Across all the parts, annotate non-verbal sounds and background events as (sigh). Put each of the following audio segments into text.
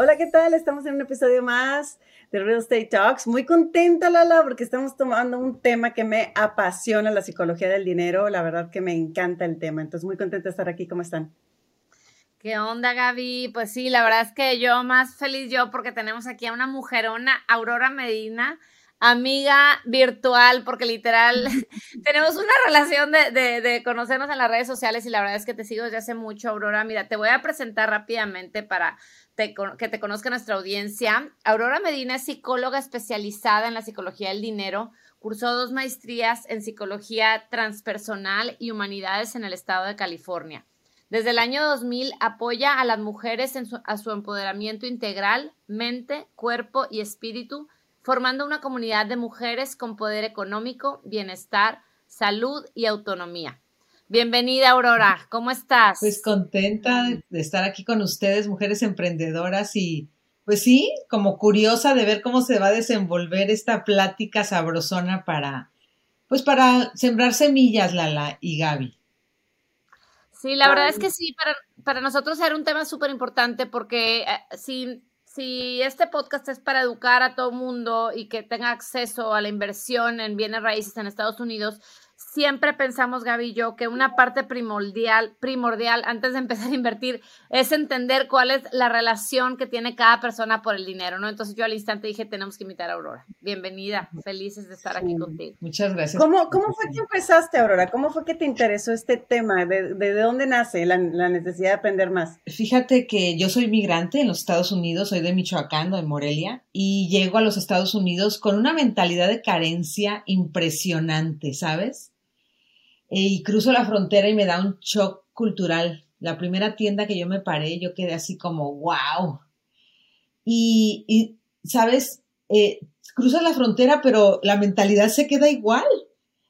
Hola, ¿qué tal? Estamos en un episodio más de Real Estate Talks. Muy contenta, Lala, porque estamos tomando un tema que me apasiona, la psicología del dinero. La verdad que me encanta el tema. Entonces, muy contenta de estar aquí. ¿Cómo están? ¿Qué onda, Gaby? Pues sí, la verdad es que yo más feliz yo porque tenemos aquí a una mujerona, Aurora Medina, amiga virtual, porque literal (laughs) (laughs) tenemos una relación de, de, de, conocernos en las redes sociales y la verdad es que te sigo desde hace mucho, Aurora. Mira, te voy a presentar rápidamente para que te conozca nuestra audiencia. Aurora Medina es psicóloga especializada en la psicología del dinero. Cursó dos maestrías en psicología transpersonal y humanidades en el estado de California. Desde el año 2000 apoya a las mujeres en su, a su empoderamiento integral, mente, cuerpo y espíritu, formando una comunidad de mujeres con poder económico, bienestar, salud y autonomía. Bienvenida, Aurora. ¿Cómo estás? Pues contenta de estar aquí con ustedes, mujeres emprendedoras y pues sí, como curiosa de ver cómo se va a desenvolver esta plática sabrosona para pues para sembrar semillas, Lala y Gaby. Sí, la verdad es que sí, para, para nosotros era un tema súper importante porque eh, si, si este podcast es para educar a todo mundo y que tenga acceso a la inversión en bienes raíces en Estados Unidos, siempre pensamos, Gaby y yo, que una parte primordial, primordial antes de empezar a invertir es entender cuál es la relación que tiene cada persona por el dinero, ¿no? Entonces yo al instante dije, tenemos que invitar a Aurora. Bienvenida, felices de estar aquí contigo. Muchas gracias. ¿Cómo, cómo fue que empezaste, Aurora? ¿Cómo fue que te interesó este tema? ¿De, de dónde nace la, la, necesidad de aprender más? Fíjate que yo soy migrante en los Estados Unidos, soy de Michoacán, de Morelia, y llego a los Estados Unidos con una mentalidad de carencia impresionante, ¿sabes? Y cruzo la frontera y me da un shock cultural. La primera tienda que yo me paré, yo quedé así como, wow. Y, y ¿sabes? Eh, cruzas la frontera, pero la mentalidad se queda igual.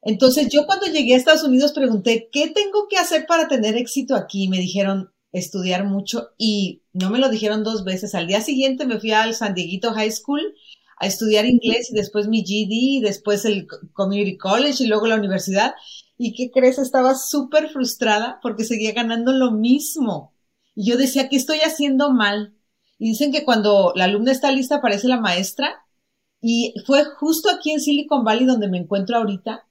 Entonces yo cuando llegué a Estados Unidos pregunté, ¿qué tengo que hacer para tener éxito aquí? Me dijeron, estudiar mucho y no me lo dijeron dos veces. Al día siguiente me fui al San Dieguito High School a estudiar inglés y después mi GD y después el Community College y luego la universidad. ¿Y qué crees? Estaba súper frustrada porque seguía ganando lo mismo. Y yo decía, ¿qué estoy haciendo mal? Y dicen que cuando la alumna está lista aparece la maestra. Y fue justo aquí en Silicon Valley donde me encuentro ahorita,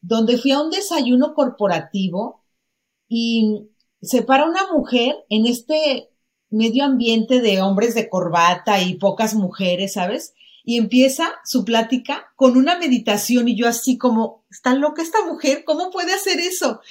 donde fui a un desayuno corporativo y se para una mujer en este medio ambiente de hombres de corbata y pocas mujeres, ¿sabes? Y empieza su plática con una meditación y yo así como, está loca esta mujer, ¿cómo puede hacer eso?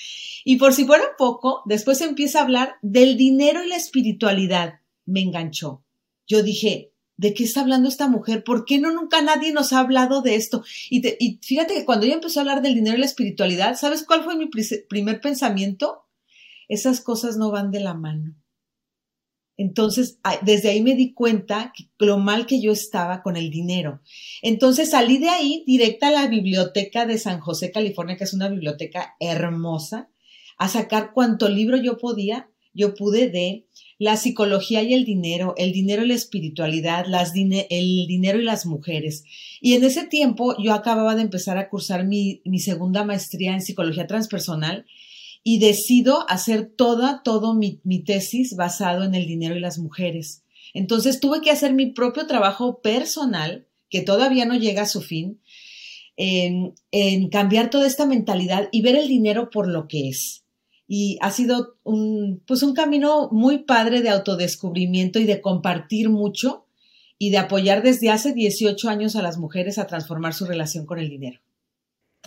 Y por si fuera poco, después empieza a hablar del dinero y la espiritualidad. Me enganchó. Yo dije, ¿de qué está hablando esta mujer? ¿Por qué no nunca nadie nos ha hablado de esto? Y, te, y fíjate que cuando ella empezó a hablar del dinero y la espiritualidad, ¿sabes cuál fue mi primer pensamiento? Esas cosas no van de la mano. Entonces, desde ahí me di cuenta que lo mal que yo estaba con el dinero. Entonces salí de ahí directa a la biblioteca de San José, California, que es una biblioteca hermosa, a sacar cuanto libro yo podía. Yo pude de la psicología y el dinero, el dinero y la espiritualidad, el dinero y las mujeres. Y en ese tiempo yo acababa de empezar a cursar mi segunda maestría en psicología transpersonal y decido hacer toda, todo mi, mi, tesis basado en el dinero y las mujeres. Entonces tuve que hacer mi propio trabajo personal, que todavía no llega a su fin, en, cambiar toda esta mentalidad y ver el dinero por lo que es. Y ha sido un, pues un camino muy padre de autodescubrimiento y de compartir mucho y de apoyar desde hace 18 años a las mujeres a transformar su relación con el dinero.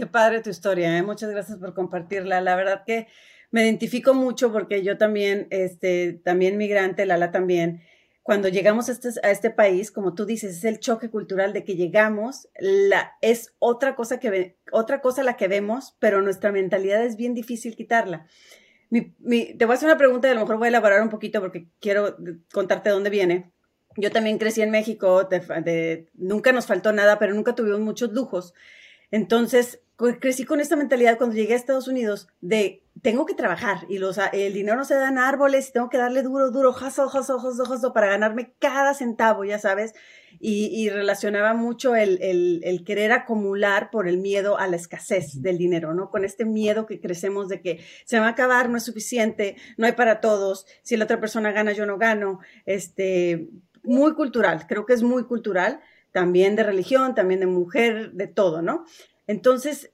Qué padre tu historia, ¿eh? muchas gracias por compartirla. La verdad que me identifico mucho porque yo también, este, también migrante, Lala también, cuando llegamos a este, a este país, como tú dices, es el choque cultural de que llegamos, la, es otra cosa, que otra cosa la que vemos, pero nuestra mentalidad es bien difícil quitarla. Te voy a hacer una pregunta y a lo mejor voy a elaborar un poquito porque quiero contarte dónde viene. yo también crecí en México, nunca nos faltó nada, pero nunca tuvimos muchos lujos. Entonces, crecí con esta mentalidad cuando llegué a Estados Unidos de tengo que trabajar y los, el dinero no se da en árboles y tengo que darle duro, duro, jaso, jaso, jaso, jaso para ganarme cada centavo, ya sabes. Y, relacionaba mucho el, el, querer acumular por el miedo a la escasez del dinero, ¿no? Con este miedo que crecemos de que se va a acabar, no es suficiente, no hay para todos, si la otra persona gana, yo no gano. Este, muy cultural, creo que es muy cultural, también de religión, también de mujer, de todo, ¿no? Entonces,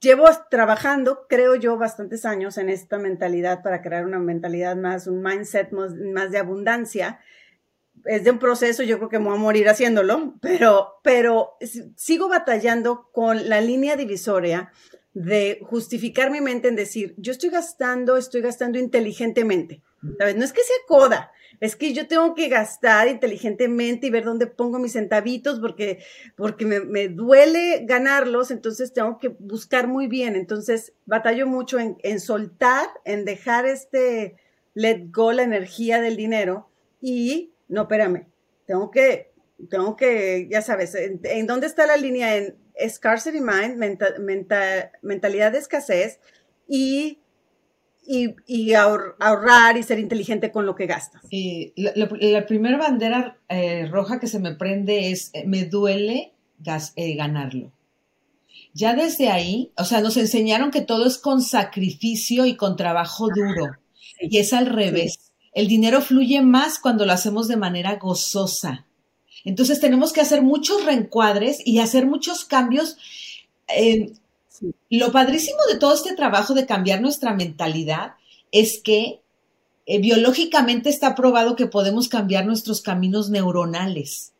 llevo trabajando, creo yo, bastantes años en esta mentalidad para crear una mentalidad más, un mindset más, de abundancia. Es de un proceso, yo creo que me voy a morir haciéndolo, pero, pero sigo batallando con la línea divisoria de justificar mi mente en decir, yo estoy gastando, estoy gastando inteligentemente. ¿Sabes? No es que sea coda, es que yo tengo que gastar inteligentemente y ver dónde pongo mis centavitos porque, porque me, duele ganarlos, entonces tengo que buscar muy bien. Entonces, batallo mucho en, soltar, en dejar este let go, la energía del dinero y, no, espérame, tengo que, tengo que, ya sabes, ¿en, dónde está la línea? En scarcity mind, mentalidad de escasez y y, ahorrar y ser inteligente con lo que gastas. la, primera bandera eh, roja que se me prende es, eh, me duele eh, ganarlo. Ya desde ahí, o sea, nos enseñaron que todo es con sacrificio y con trabajo duro. Y es al revés. El dinero fluye más cuando lo hacemos de manera gozosa. Entonces tenemos que hacer muchos reencuadres y hacer muchos cambios. Lo padrísimo de todo este trabajo de cambiar nuestra mentalidad es que eh, biológicamente está probado que podemos cambiar nuestros caminos neuronales.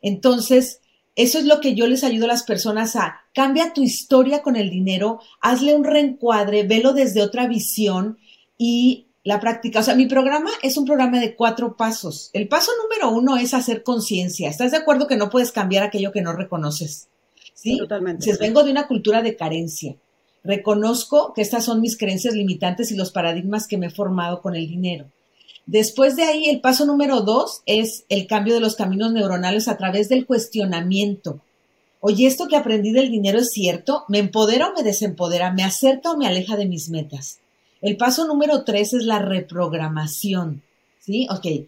Entonces, eso es lo que yo les ayudo a las personas a cambia tu historia con el dinero, hazle un reencuadre, velo desde otra visión y la práctica. O sea, mi programa es un programa de cuatro pasos. El paso número uno es hacer conciencia. ¿Estás de acuerdo que no puedes cambiar aquello que no reconoces? ¿Sí? Totalmente. vengo de una cultura de carencia. Reconozco que estas son mis creencias limitantes y los paradigmas que me he formado con el dinero. Después de ahí, el paso número dos es el cambio de los caminos neuronales a través del cuestionamiento. Oye, ¿esto que aprendí del dinero es cierto? ¿Me empodera o me desempodera? ¿Me acerca o me aleja de mis metas? El paso número tres es la reprogramación. ¿Sí? Ok.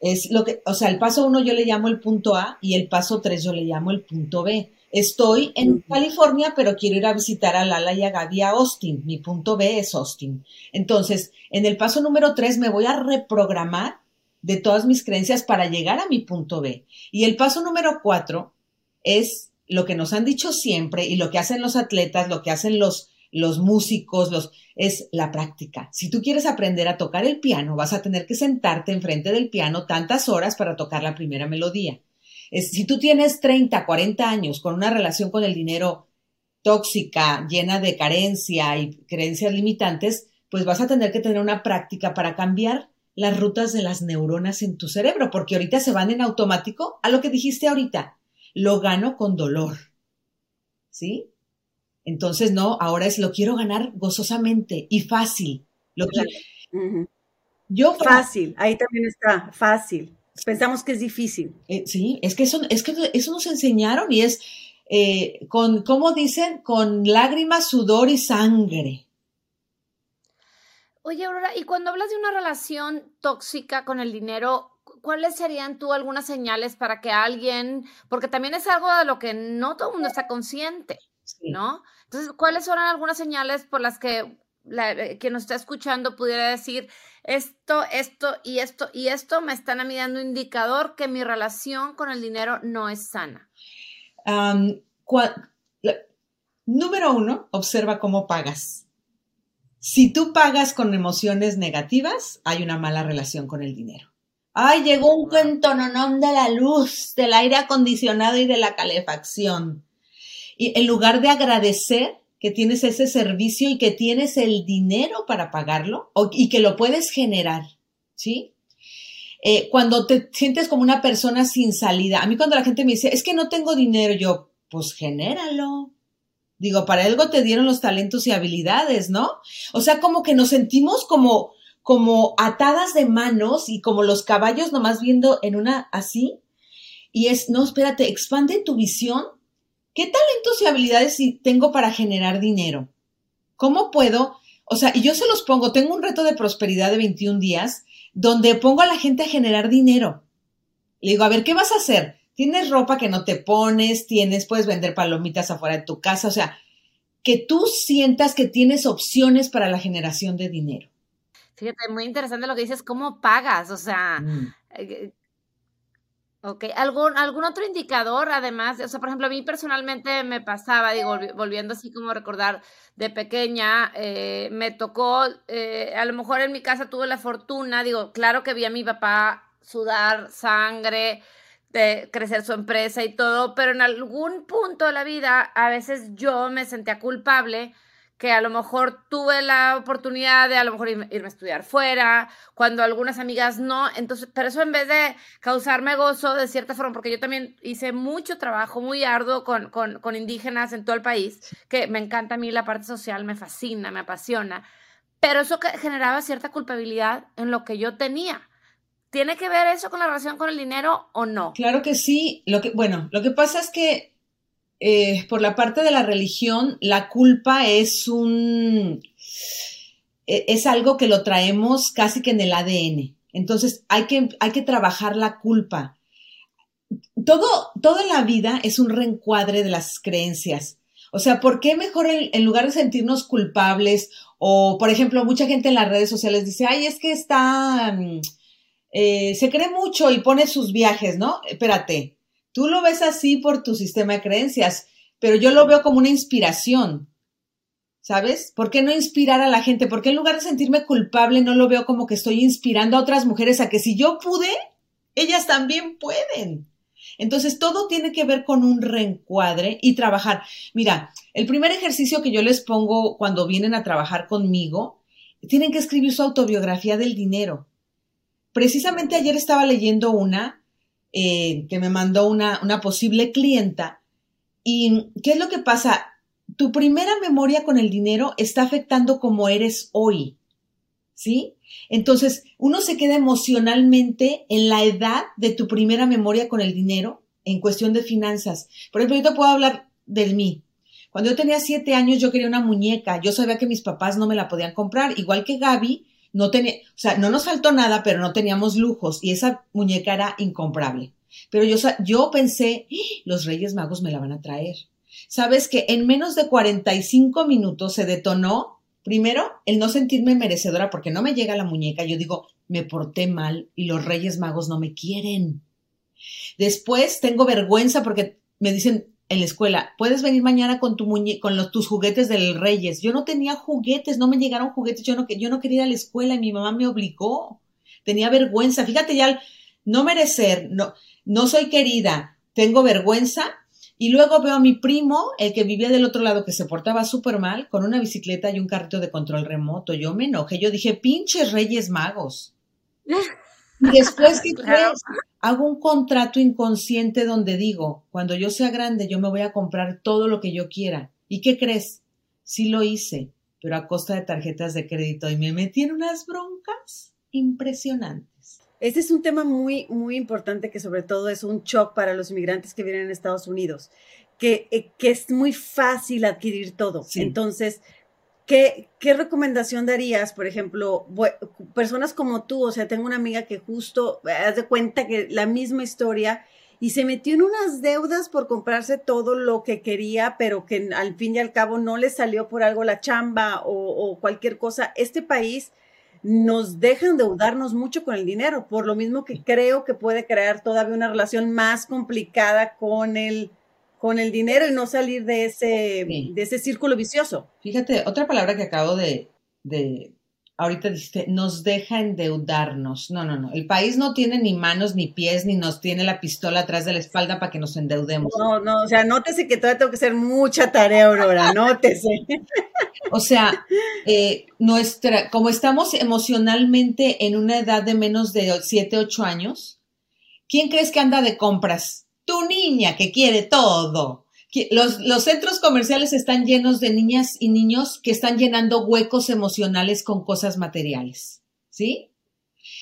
Es lo que, o sea, el paso uno yo le llamo el punto A y el paso tres yo le llamo el punto B. Estoy en California, pero quiero ir a visitar a Lala y a Gaby a Austin. Mi punto B es Austin. Entonces, en el paso número tres me voy a reprogramar de todas mis creencias para llegar a mi punto B. Y el paso número cuatro es lo que nos han dicho siempre y lo que hacen los atletas, lo que hacen los, los músicos, los, es la práctica. Si tú quieres aprender a tocar el piano, vas a tener que sentarte enfrente del piano tantas horas para tocar la primera melodía si tú tienes 30, 40 años con una relación con el dinero tóxica, llena de carencia y creencias limitantes, pues vas a tener que tener una práctica para cambiar las rutas de las neuronas en tu cerebro, porque ahorita se van en automático a lo que dijiste ahorita, lo gano con dolor. ¿Sí? Entonces, no, ahora es lo quiero ganar gozosamente y fácil. Lo Yo fácil, ahí también está, fácil. Pensamos que es difícil. Eh, sí, es que, eso, es que eso nos enseñaron y es eh, con, ¿cómo dicen? Con lágrimas, sudor y sangre. Oye, Aurora, y cuando hablas de una relación tóxica con el dinero, ¿cuáles serían tú algunas señales para que alguien, porque también es algo de lo que no todo el mundo está consciente, ¿no? Entonces, ¿cuáles son algunas señales por las que la, eh, quien nos está escuchando pudiera decir, esto, esto y esto y esto me están a mí dando indicador que mi relación con el dinero no es sana. número uno, observa cómo pagas. Si tú pagas con emociones negativas, hay una mala relación con el dinero. Ay, llegó un cuentononón de la luz, del aire acondicionado y de la calefacción. Y en lugar de agradecer, que tienes ese servicio y que tienes el dinero para pagarlo y que lo puedes generar, ¿sí? Eh, cuando te sientes como una persona sin salida, a mí cuando la gente me dice, es que no tengo dinero, yo, pues genéralo. Digo, para algo te dieron los talentos y habilidades, ¿no? O sea, como que nos sentimos como, como atadas de manos y como los caballos nomás viendo en una así. Y es, no, espérate, expande tu visión. ¿Qué talentos y habilidades tengo para generar dinero? ¿Cómo puedo? O sea, y yo se los pongo, tengo un reto de prosperidad de 21 días donde pongo a la gente a generar dinero. Le digo, a ver, ¿qué vas a hacer? Tienes ropa que no te pones, tienes, puedes vender palomitas afuera de tu casa, o sea, que tú sientas que tienes opciones para la generación de dinero. Fíjate, muy interesante lo que dices, ¿cómo pagas? O sea, mm. Eh, ok, ¿Algún, ¿algún otro indicador además? O sea, por ejemplo, a mí personalmente me pasaba, digo, volviendo así como a recordar, de pequeña, eh, me tocó, eh, a lo mejor en mi casa tuve la fortuna, digo, claro que vi a mi papá sudar sangre, de crecer su empresa y todo, pero en algún punto de la vida a veces yo me sentía culpable que a lo mejor tuve la oportunidad de a lo mejor irme, a estudiar fuera, cuando algunas amigas no, entonces, pero eso en vez de causarme gozo de cierta forma, porque yo también hice mucho trabajo muy arduo con, con, con indígenas en todo el país, que me encanta a mí la parte social, me fascina, me apasiona, pero eso que generaba cierta culpabilidad en lo que yo tenía. ¿Tiene que ver eso con la relación con el dinero o no? Claro que sí. Lo que, bueno, lo que pasa es que eh, por la parte de la religión, la culpa es un, e, es algo que lo traemos casi que en el ADN. Entonces hay que, hay que trabajar la culpa. Todo, toda la vida es un reencuadre de las creencias. O sea, ¿por qué mejor en, lugar de sentirnos culpables o, por ejemplo, mucha gente en las redes sociales dice, ay, es que está, mm, eh, se cree mucho y pone sus viajes, ¿no? Espérate, Tú lo ves así por tu sistema de creencias, pero yo lo veo como una inspiración. ¿Sabes? ¿Por qué no inspirar a la gente? ¿Por qué en lugar de sentirme culpable no lo veo como que estoy inspirando a otras mujeres a que si yo pude, ellas también pueden? Entonces, todo tiene que ver con un reencuadre y trabajar. Mira, el primer ejercicio que yo les pongo cuando vienen a trabajar conmigo, tienen que escribir su autobiografía del dinero. Precisamente ayer estaba leyendo una eh, que me mandó una, una posible clienta. ¿Y qué es lo que pasa? Tu primera memoria con el dinero está afectando cómo eres hoy. ¿Sí? Entonces, uno se queda emocionalmente en la edad de tu primera memoria con el dinero en cuestión de finanzas. Por ejemplo, yo te puedo hablar de mí. Cuando yo tenía siete años, yo quería una muñeca. Yo sabía que mis papás no me la podían comprar. Igual que Gaby, no tenía, o sea, no nos faltó nada, pero no teníamos lujos y esa muñeca era incomparable. Pero yo, yo pensé, ¡Ah! los Reyes Magos me la van a traer. ¿Sabes que en menos de 45 minutos se detonó? Primero, el no sentirme merecedora porque no me llega la muñeca. Yo digo, me porté mal y los Reyes Magos no me quieren. Después tengo vergüenza porque me dicen, en la escuela, puedes venir mañana con tu muñe con los, tus juguetes del Reyes. Yo no tenía juguetes, no me llegaron juguetes, yo no, yo no quería ir a la escuela y mi mamá me obligó. Tenía vergüenza. Fíjate ya, no merecer, no, no soy querida, tengo vergüenza. Y luego veo a mi primo, el que vivía del otro lado, que se portaba súper mal, con una bicicleta y un carrito de control remoto. Yo me enojé, yo dije, pinches Reyes Magos. (laughs) Y después, ¿qué (laughs) Hago un contrato inconsciente donde digo, cuando yo sea grande, yo me voy a comprar todo lo que yo quiera. ¿Y qué crees? Sí lo hice, pero a costa de tarjetas de crédito y me metí en unas broncas impresionantes. Este es un tema muy, muy importante que sobre todo es un shock para los inmigrantes que vienen a Estados Unidos, que, eh, que es muy fácil adquirir todo. Entonces, ¿Qué, recomendación darías, por ejemplo, personas como tú? O sea, tengo una amiga que justo, haz de cuenta que la misma historia y se metió en unas deudas por comprarse todo lo que quería, pero que al fin y al cabo no le salió por algo la chamba o, cualquier cosa. Este país nos deja endeudarnos mucho con el dinero, por lo mismo que creo que puede crear todavía una relación más complicada con el con el dinero y no salir de ese, de ese círculo vicioso. Fíjate, otra palabra que acabo de, de, ahorita dijiste, nos deja endeudarnos. No, no, no. El país no tiene ni manos ni pies, ni nos tiene la pistola atrás de la espalda para que nos endeudemos. No, no, o sea, nótese que todavía tengo que hacer mucha tarea, Aurora, nótese. o sea, eh, nuestra, como estamos emocionalmente en una edad de menos de 7, 8 años, ¿quién crees que anda de compras? Tu niña que quiere todo. Los, centros comerciales están llenos de niñas y niños que están llenando huecos emocionales con cosas materiales. ¿sí?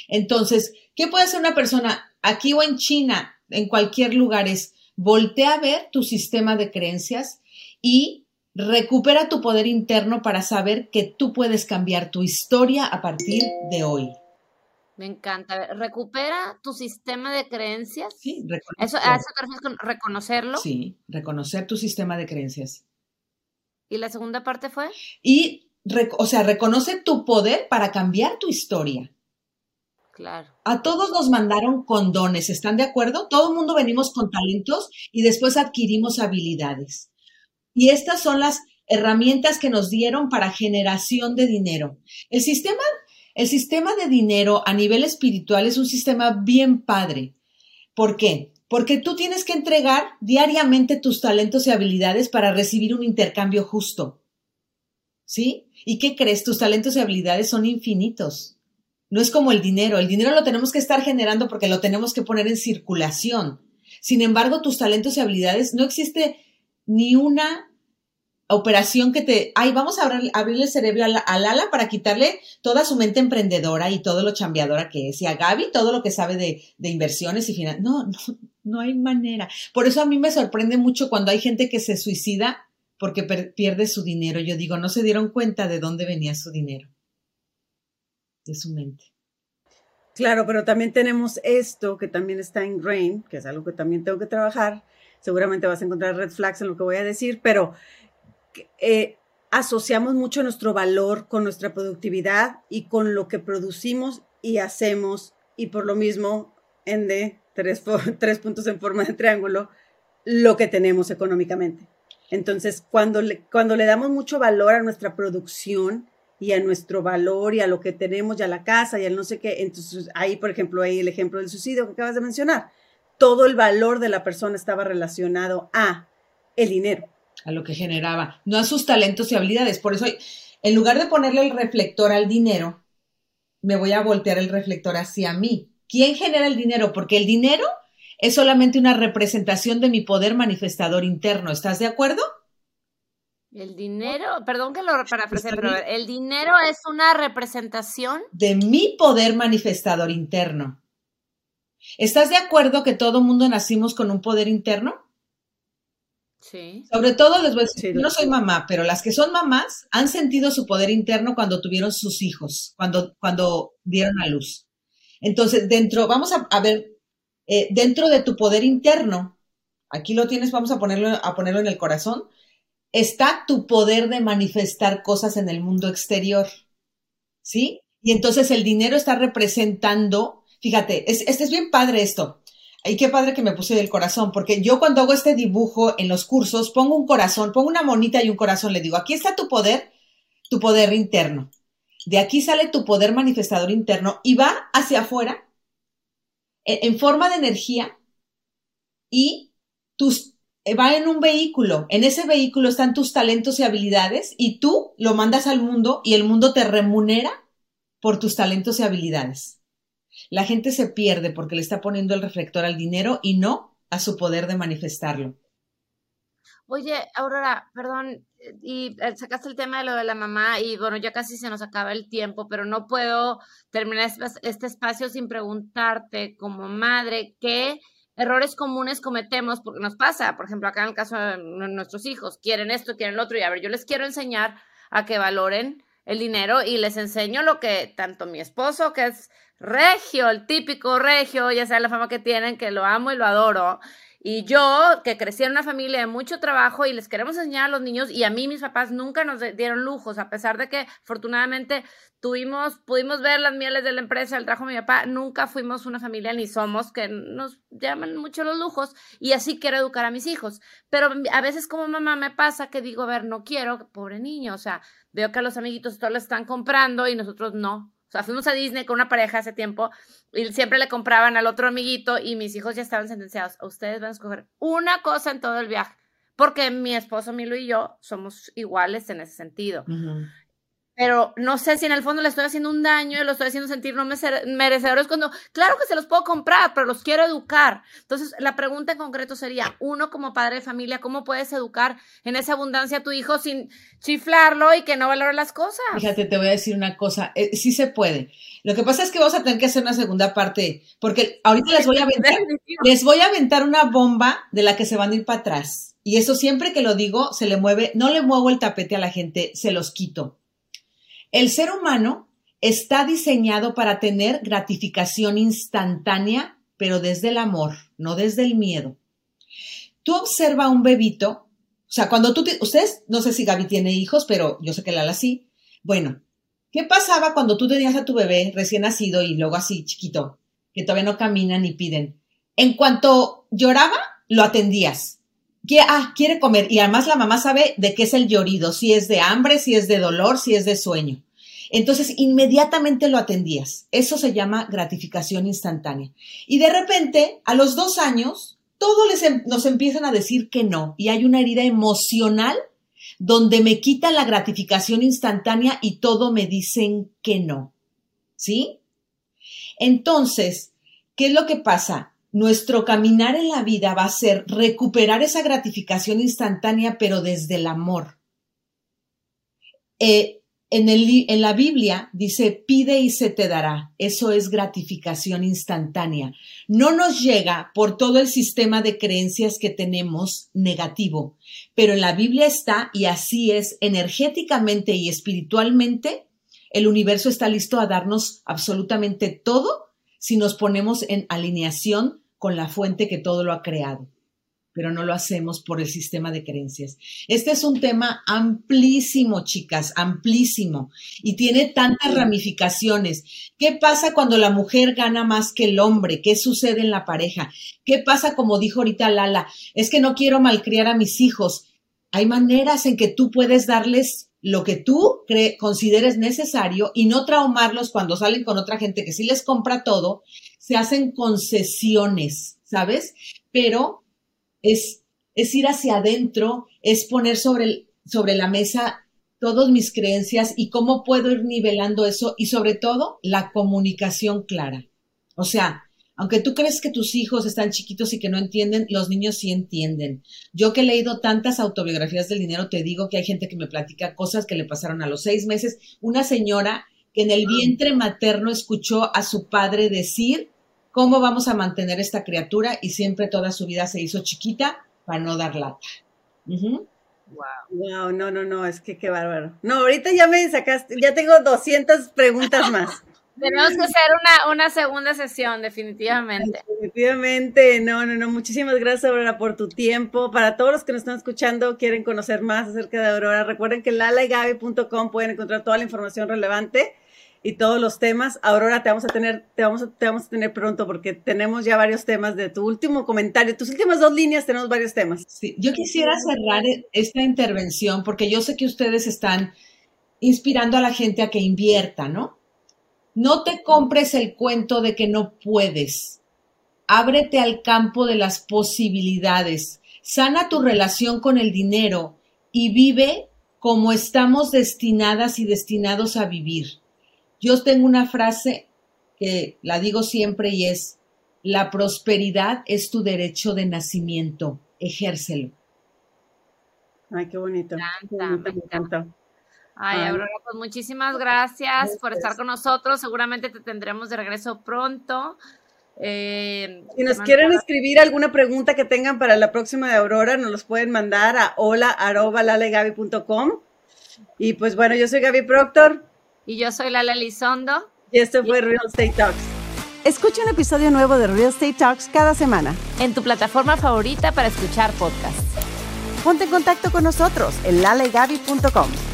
Entonces, ¿qué puede hacer una persona aquí o en China, en cualquier lugar? Es voltea a ver tu sistema de creencias y recupera tu poder interno para saber que tú puedes cambiar tu historia a partir de hoy. Me encanta. Recupera tu sistema de creencias. Sí, ¿Eso, ¿A eso te refieres con reconocerlo? Sí, reconocer tu sistema de creencias. ¿Y la segunda parte fue? Y, o sea, reconoce tu poder para cambiar tu historia. Claro. A todos nos mandaron con dones, ¿están de acuerdo? Todo el mundo venimos con talentos y después adquirimos habilidades. Y estas son las herramientas que nos dieron para generación de dinero. El sistema el sistema de dinero a nivel espiritual es un sistema bien padre. ¿Por qué? Porque tú tienes que entregar diariamente tus talentos y habilidades para recibir un intercambio justo. ¿Sí? ¿Y qué crees? Tus talentos y habilidades son infinitos. No es como el dinero. El dinero lo tenemos que estar generando porque lo tenemos que poner en circulación. Sin embargo, tus talentos y habilidades no existe ni una operación que te, ay, vamos a abrirle el cerebro al, ala para quitarle toda su mente emprendedora y todo lo chambeadora que es, y a Gaby todo lo que sabe de, de inversiones y finanzas. No, no, no hay manera. Por eso a mí me sorprende mucho cuando hay gente que se suicida porque pierde su dinero. Yo digo, no se dieron cuenta de dónde venía su dinero, de su mente. Claro, pero también tenemos esto que también está en Grain, que es algo que también tengo que trabajar. Seguramente vas a encontrar red flags en lo que voy a decir, pero eh, asociamos mucho nuestro valor con nuestra productividad y con lo que producimos y hacemos y por lo mismo en de tres, (laughs) tres puntos en forma de triángulo lo que tenemos económicamente. Entonces, cuando le, cuando le damos mucho valor a nuestra producción y a nuestro valor y a lo que tenemos y a la casa y al no sé qué, entonces ahí, por ejemplo, ahí el ejemplo del suicidio que acabas de mencionar, todo el valor de la persona estaba relacionado a el dinero a lo que generaba, no a sus talentos y habilidades. Por eso, en lugar de ponerle el reflector al dinero, me voy a voltear el reflector hacia mí. ¿Quién genera el dinero? Porque el dinero es solamente una representación de mi poder manifestador interno. ¿Estás de acuerdo? El dinero, perdón que lo parafrase, pero el dinero es una representación de mi poder manifestador interno. ¿Estás de acuerdo que todo mundo nacimos con un poder interno? Sobre todo les voy a decir, yo no soy mamá, pero las que son mamás han sentido su poder interno cuando tuvieron sus hijos, cuando, cuando dieron a luz. Entonces, dentro, vamos a, ver, eh, dentro de tu poder interno, aquí lo tienes, vamos a ponerlo, a ponerlo en el corazón, está tu poder de manifestar cosas en el mundo exterior. ¿Sí? Y entonces el dinero está representando, fíjate, es, este es bien padre esto. Ay, qué padre que me puse del corazón, porque yo cuando hago este dibujo en los cursos, pongo un corazón, pongo una monita y un corazón, le digo, aquí está tu poder, tu poder interno. De aquí sale tu poder manifestador interno y va hacia afuera e, en, forma de energía y eh, va en un vehículo. En ese vehículo están tus talentos y habilidades y tú lo mandas al mundo y el mundo te remunera por tus talentos y habilidades. La gente se pierde porque le está poniendo el reflector al dinero y no a su poder de manifestarlo. Oye, Aurora, perdón, y eh, sacaste el tema de lo de la mamá y bueno, ya casi se nos acaba el tiempo, pero no puedo terminar este espacio sin preguntarte como madre qué errores comunes cometemos porque nos pasa, por ejemplo, acá en el caso de nuestros hijos, quieren esto, quieren lo otro y a ver, yo les quiero enseñar a que valoren el dinero y les enseño lo que tanto mi esposo, que es regio, el típico regio, ya sea la fama que tienen, que lo amo y lo adoro. Y yo, que crecí en una familia de mucho trabajo y les queremos enseñar a los niños, y a mí mis papás nunca nos dieron lujos, a pesar de que afortunadamente tuvimos, pudimos ver las mieles de la empresa, el trabajo mi papá, nunca fuimos una familia ni somos que nos llaman mucho los lujos, y así quiero educar a mis hijos. Pero a veces como mamá me pasa que digo, a ver, no quiero, pobre niño, o sea, veo que a los amiguitos todos le están comprando y nosotros no. O sea, fuimos a Disney con una pareja hace tiempo y siempre le compraban al otro amiguito y mis hijos ya estaban sentenciados. Ustedes van a escoger una cosa en todo el viaje, porque mi esposo Milo y yo somos iguales en ese sentido. Pero no sé si en el fondo le estoy haciendo un daño lo estoy haciendo sentir no merecedores cuando, claro que se los puedo comprar, pero los quiero educar. Entonces, la pregunta en concreto sería, uno como padre de familia, ¿cómo puedes educar en esa abundancia a tu hijo sin chiflarlo y que no valore las cosas? Fíjate, te voy a decir una cosa, eh, sí se puede. Lo que pasa es que vamos a tener que hacer una segunda parte, porque ahorita les voy a aventar, (laughs) les voy a aventar una bomba de la que se van a ir para atrás. Y eso siempre que lo digo, se le mueve, no le muevo el tapete a la gente, se los quito. El ser humano está diseñado para tener gratificación instantánea, pero desde el amor, no desde el miedo. Tú observa a un bebito, o sea, cuando tú, ustedes, no sé si Gaby tiene hijos, pero yo sé que Lala sí. Bueno, ¿qué pasaba cuando tú tenías a tu bebé recién nacido y luego así chiquito, que todavía no caminan ni piden? En cuanto lloraba, lo atendías. Ah, quiere comer. Y además la mamá sabe de qué es el llorido, si es de hambre, si es de dolor, si es de sueño. Entonces, inmediatamente lo atendías. Eso se llama gratificación instantánea. Y de repente, a los dos años, todos em, nos empiezan a decir que no. Y hay una herida emocional donde me quitan la gratificación instantánea y todo me dicen que no. ¿Sí? Entonces, ¿qué es lo que pasa? Nuestro caminar en la vida va a ser recuperar esa gratificación instantánea, pero desde el amor. Eh, en, el, en, la Biblia dice, pide y se te dará. Eso es gratificación instantánea. No nos llega por todo el sistema de creencias que tenemos negativo, pero en la Biblia está, y así es, energéticamente y espiritualmente, el universo está listo a darnos absolutamente todo si nos ponemos en alineación con la fuente que todo lo ha creado pero no lo hacemos por el sistema de creencias. Este es un tema amplísimo, chicas, amplísimo, y tiene tantas ramificaciones. ¿Qué pasa cuando la mujer gana más que el hombre? ¿Qué sucede en la pareja? ¿Qué pasa, como dijo ahorita Lala? Es que no quiero malcriar a mis hijos. Hay maneras en que tú puedes darles lo que tú consideres necesario y no traumarlos cuando salen con otra gente que sí les compra todo, se hacen concesiones, ¿sabes? Pero es, es ir hacia adentro, es poner sobre, sobre la mesa todas mis creencias y cómo puedo ir nivelando eso y sobre todo la comunicación clara. O sea, aunque tú crees que tus hijos están chiquitos y que no entienden, los niños sí entienden. Yo que he leído tantas autobiografías del dinero, te digo que hay gente que me platica cosas que le pasaron a los seis meses. Una señora que en el vientre materno escuchó a su padre decir cómo vamos a mantener esta criatura y siempre toda su vida se hizo chiquita para no dar lata. Wow. Wow, no, no, no, es que qué bárbaro. No, ahorita ya me sacaste, ya tengo 200 preguntas más. Tenemos que hacer una, una, segunda sesión, definitivamente. Definitivamente, no, no, no. Muchísimas gracias, Aurora, por tu tiempo. Para todos los que nos están escuchando, quieren conocer más acerca de Aurora, recuerden que lalaagabi.com pueden encontrar toda la información relevante y todos los temas. Aurora, te vamos a tener, te vamos a, te vamos a tener pronto porque tenemos ya varios temas de tu último comentario. Tus últimas dos líneas tenemos varios temas. Sí, yo quisiera cerrar esta intervención porque yo sé que ustedes están inspirando a la gente a que invierta, ¿no? No te compres el cuento de que no puedes. Ábrete al campo de las posibilidades. Sana tu relación con el dinero y vive como estamos destinadas y destinados a vivir yo tengo una frase que la digo siempre y es, la prosperidad es tu derecho de nacimiento, ejércelo. Ay, qué bonito. Me encanta, Ay, Aurora, pues muchísimas gracias por estar con nosotros. Seguramente te tendremos de regreso pronto. Eh, si nos quieren escribir alguna pregunta que tengan para la próxima de Aurora, nos los pueden mandar a hola.lalegabi.com. Y pues bueno, yo soy Gaby Proctor. Y yo soy Lala Lizondo. Y esto fue Real Estate Talks. Escucha un episodio nuevo de Real Estate Talks cada semana. En tu plataforma favorita para escuchar podcasts. Ponte en contacto con nosotros en lalegaby.com.